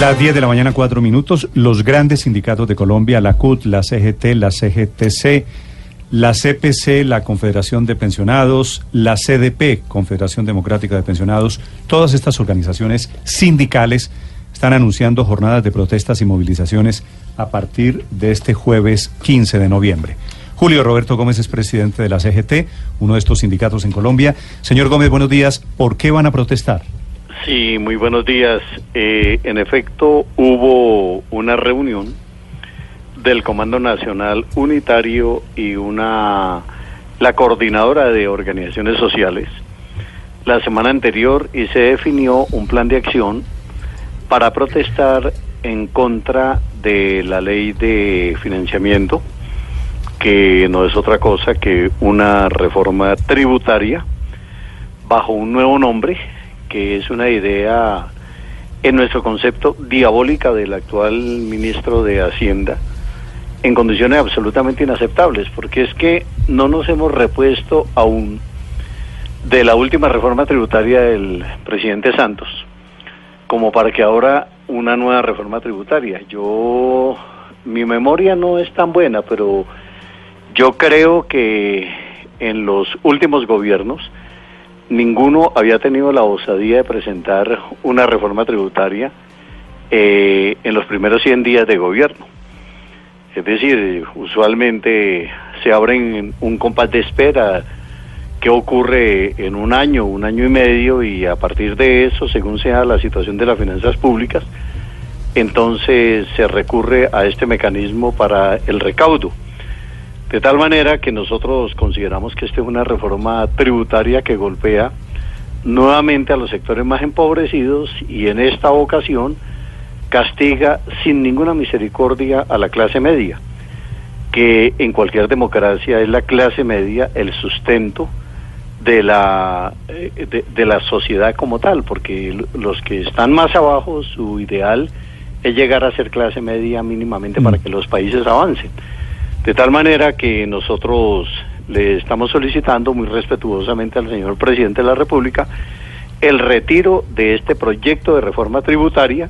Las 10 de la mañana, 4 minutos. Los grandes sindicatos de Colombia, la CUT, la CGT, la CGTC, la CPC, la Confederación de Pensionados, la CDP, Confederación Democrática de Pensionados, todas estas organizaciones sindicales están anunciando jornadas de protestas y movilizaciones a partir de este jueves 15 de noviembre. Julio Roberto Gómez es presidente de la CGT, uno de estos sindicatos en Colombia. Señor Gómez, buenos días. ¿Por qué van a protestar? Sí, muy buenos días. Eh, en efecto, hubo una reunión del Comando Nacional Unitario y una la coordinadora de organizaciones sociales la semana anterior y se definió un plan de acción para protestar en contra de la ley de financiamiento, que no es otra cosa que una reforma tributaria bajo un nuevo nombre, que es una idea en nuestro concepto diabólica del actual ministro de Hacienda, en condiciones absolutamente inaceptables, porque es que no nos hemos repuesto aún de la última reforma tributaria del presidente Santos, como para que ahora una nueva reforma tributaria. Yo, mi memoria no es tan buena, pero yo creo que en los últimos gobiernos ninguno había tenido la osadía de presentar una reforma tributaria eh, en los primeros 100 días de gobierno. Es decir, usualmente se abren un compás de espera qué ocurre en un año, un año y medio y a partir de eso, según sea la situación de las finanzas públicas, entonces se recurre a este mecanismo para el recaudo. De tal manera que nosotros consideramos que esta es una reforma tributaria que golpea nuevamente a los sectores más empobrecidos y en esta ocasión castiga sin ninguna misericordia a la clase media, que en cualquier democracia es la clase media el sustento de la de, de, la sociedad como tal, porque los que están más abajo su ideal es llegar a ser clase media mínimamente para que los países avancen. De tal manera que nosotros le estamos solicitando muy respetuosamente al señor presidente de la República el retiro de este proyecto de reforma tributaria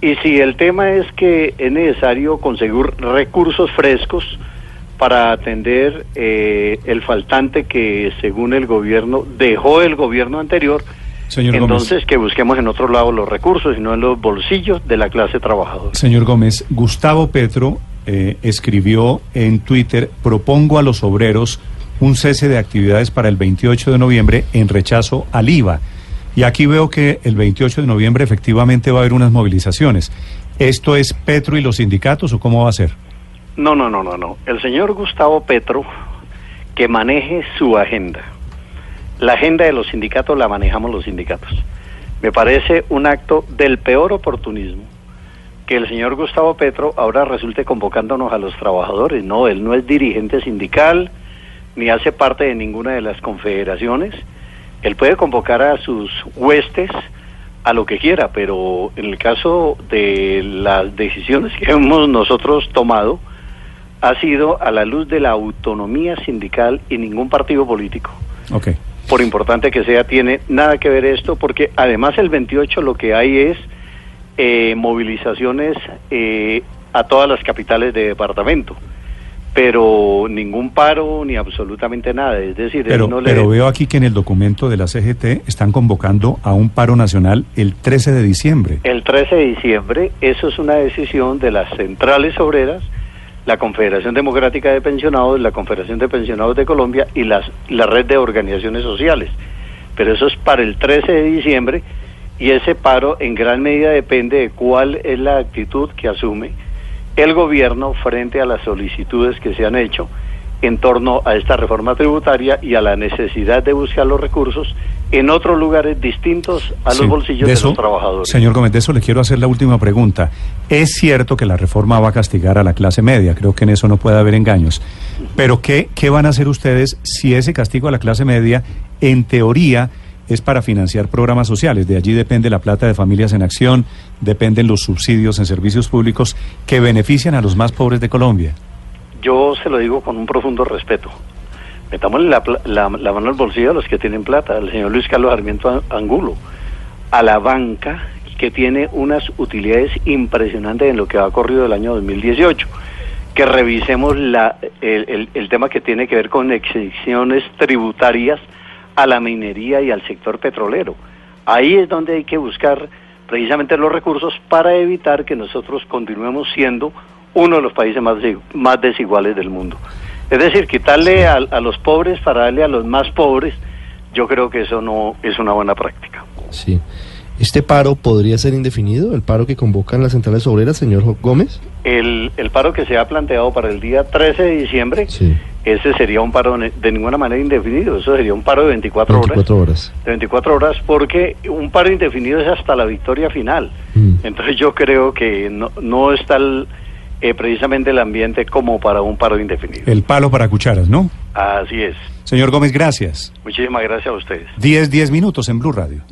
y si el tema es que es necesario conseguir recursos frescos para atender eh, el faltante que según el gobierno dejó el gobierno anterior, Señor entonces Gómez. que busquemos en otro lado los recursos y no en los bolsillos de la clase trabajadora. Señor Gómez, Gustavo Petro eh, escribió en Twitter, propongo a los obreros un cese de actividades para el 28 de noviembre en rechazo al IVA. Y aquí veo que el 28 de noviembre efectivamente va a haber unas movilizaciones. ¿Esto es Petro y los sindicatos o cómo va a ser? No, no, no, no, no. El señor Gustavo Petro que maneje su agenda. La agenda de los sindicatos la manejamos los sindicatos. Me parece un acto del peor oportunismo que el señor Gustavo Petro ahora resulte convocándonos a los trabajadores. No, él no es dirigente sindical ni hace parte de ninguna de las confederaciones. Él puede convocar a sus huestes a lo que quiera, pero en el caso de las decisiones que hemos nosotros tomado, ha sido a la luz de la autonomía sindical y ningún partido político. Okay. Por importante que sea, tiene nada que ver esto, porque además el 28 lo que hay es eh, movilizaciones eh, a todas las capitales de departamento, pero ningún paro ni absolutamente nada. Es decir, pero, no le... pero veo aquí que en el documento de la CGT están convocando a un paro nacional el 13 de diciembre. El 13 de diciembre, eso es una decisión de las centrales obreras la Confederación Democrática de Pensionados, la Confederación de Pensionados de Colombia y las, la red de organizaciones sociales. Pero eso es para el 13 de diciembre y ese paro en gran medida depende de cuál es la actitud que asume el gobierno frente a las solicitudes que se han hecho en torno a esta reforma tributaria y a la necesidad de buscar los recursos en otros lugares distintos a los Sí, bolsillos de los trabajadores. Señor Gómez, de eso le quiero hacer la última pregunta. Es cierto que la reforma va a castigar a la clase media, creo que en eso no puede haber engaños. Pero ¿qué, qué van a hacer ustedes si ese castigo a la clase media, en teoría, es para financiar programas sociales? De allí depende la plata de familias en acción, dependen los subsidios en servicios públicos que benefician a los más pobres de Colombia. Yo se lo digo con un profundo respeto. Metamos la, la, la mano al bolsillo a los que tienen plata, al señor Luis Carlos Sarmiento Angulo, a la banca que tiene unas utilidades impresionantes en lo que ha corrido el año 2018. Que revisemos la, el, el- el tema que tiene que ver con exenciones tributarias a la minería y al sector petrolero. Ahí es donde hay que buscar precisamente los recursos para evitar que nosotros continuemos siendo uno de los países más, de- más desiguales del mundo. Es decir, quitarle a, a los pobres para darle a los más pobres, yo creo que eso no es una buena práctica. Sí. ¿Este paro podría ser indefinido? ¿El paro que convocan las centrales obreras, señor Gómez? El, el paro que se ha planteado para el día 13 de diciembre, Sí. Ese sería un paro de ninguna manera indefinido, eso sería un paro de 24, 24 horas. horas. De 24 horas, porque un paro indefinido es hasta la victoria final. Mm. Entonces yo creo que no, no está el, eh, precisamente el ambiente como para un paro indefinido. El palo para cucharas, ¿no? Así es. Señor Gómez, gracias. Muchísimas gracias a ustedes. 10, 10 minutos en Blue Radio.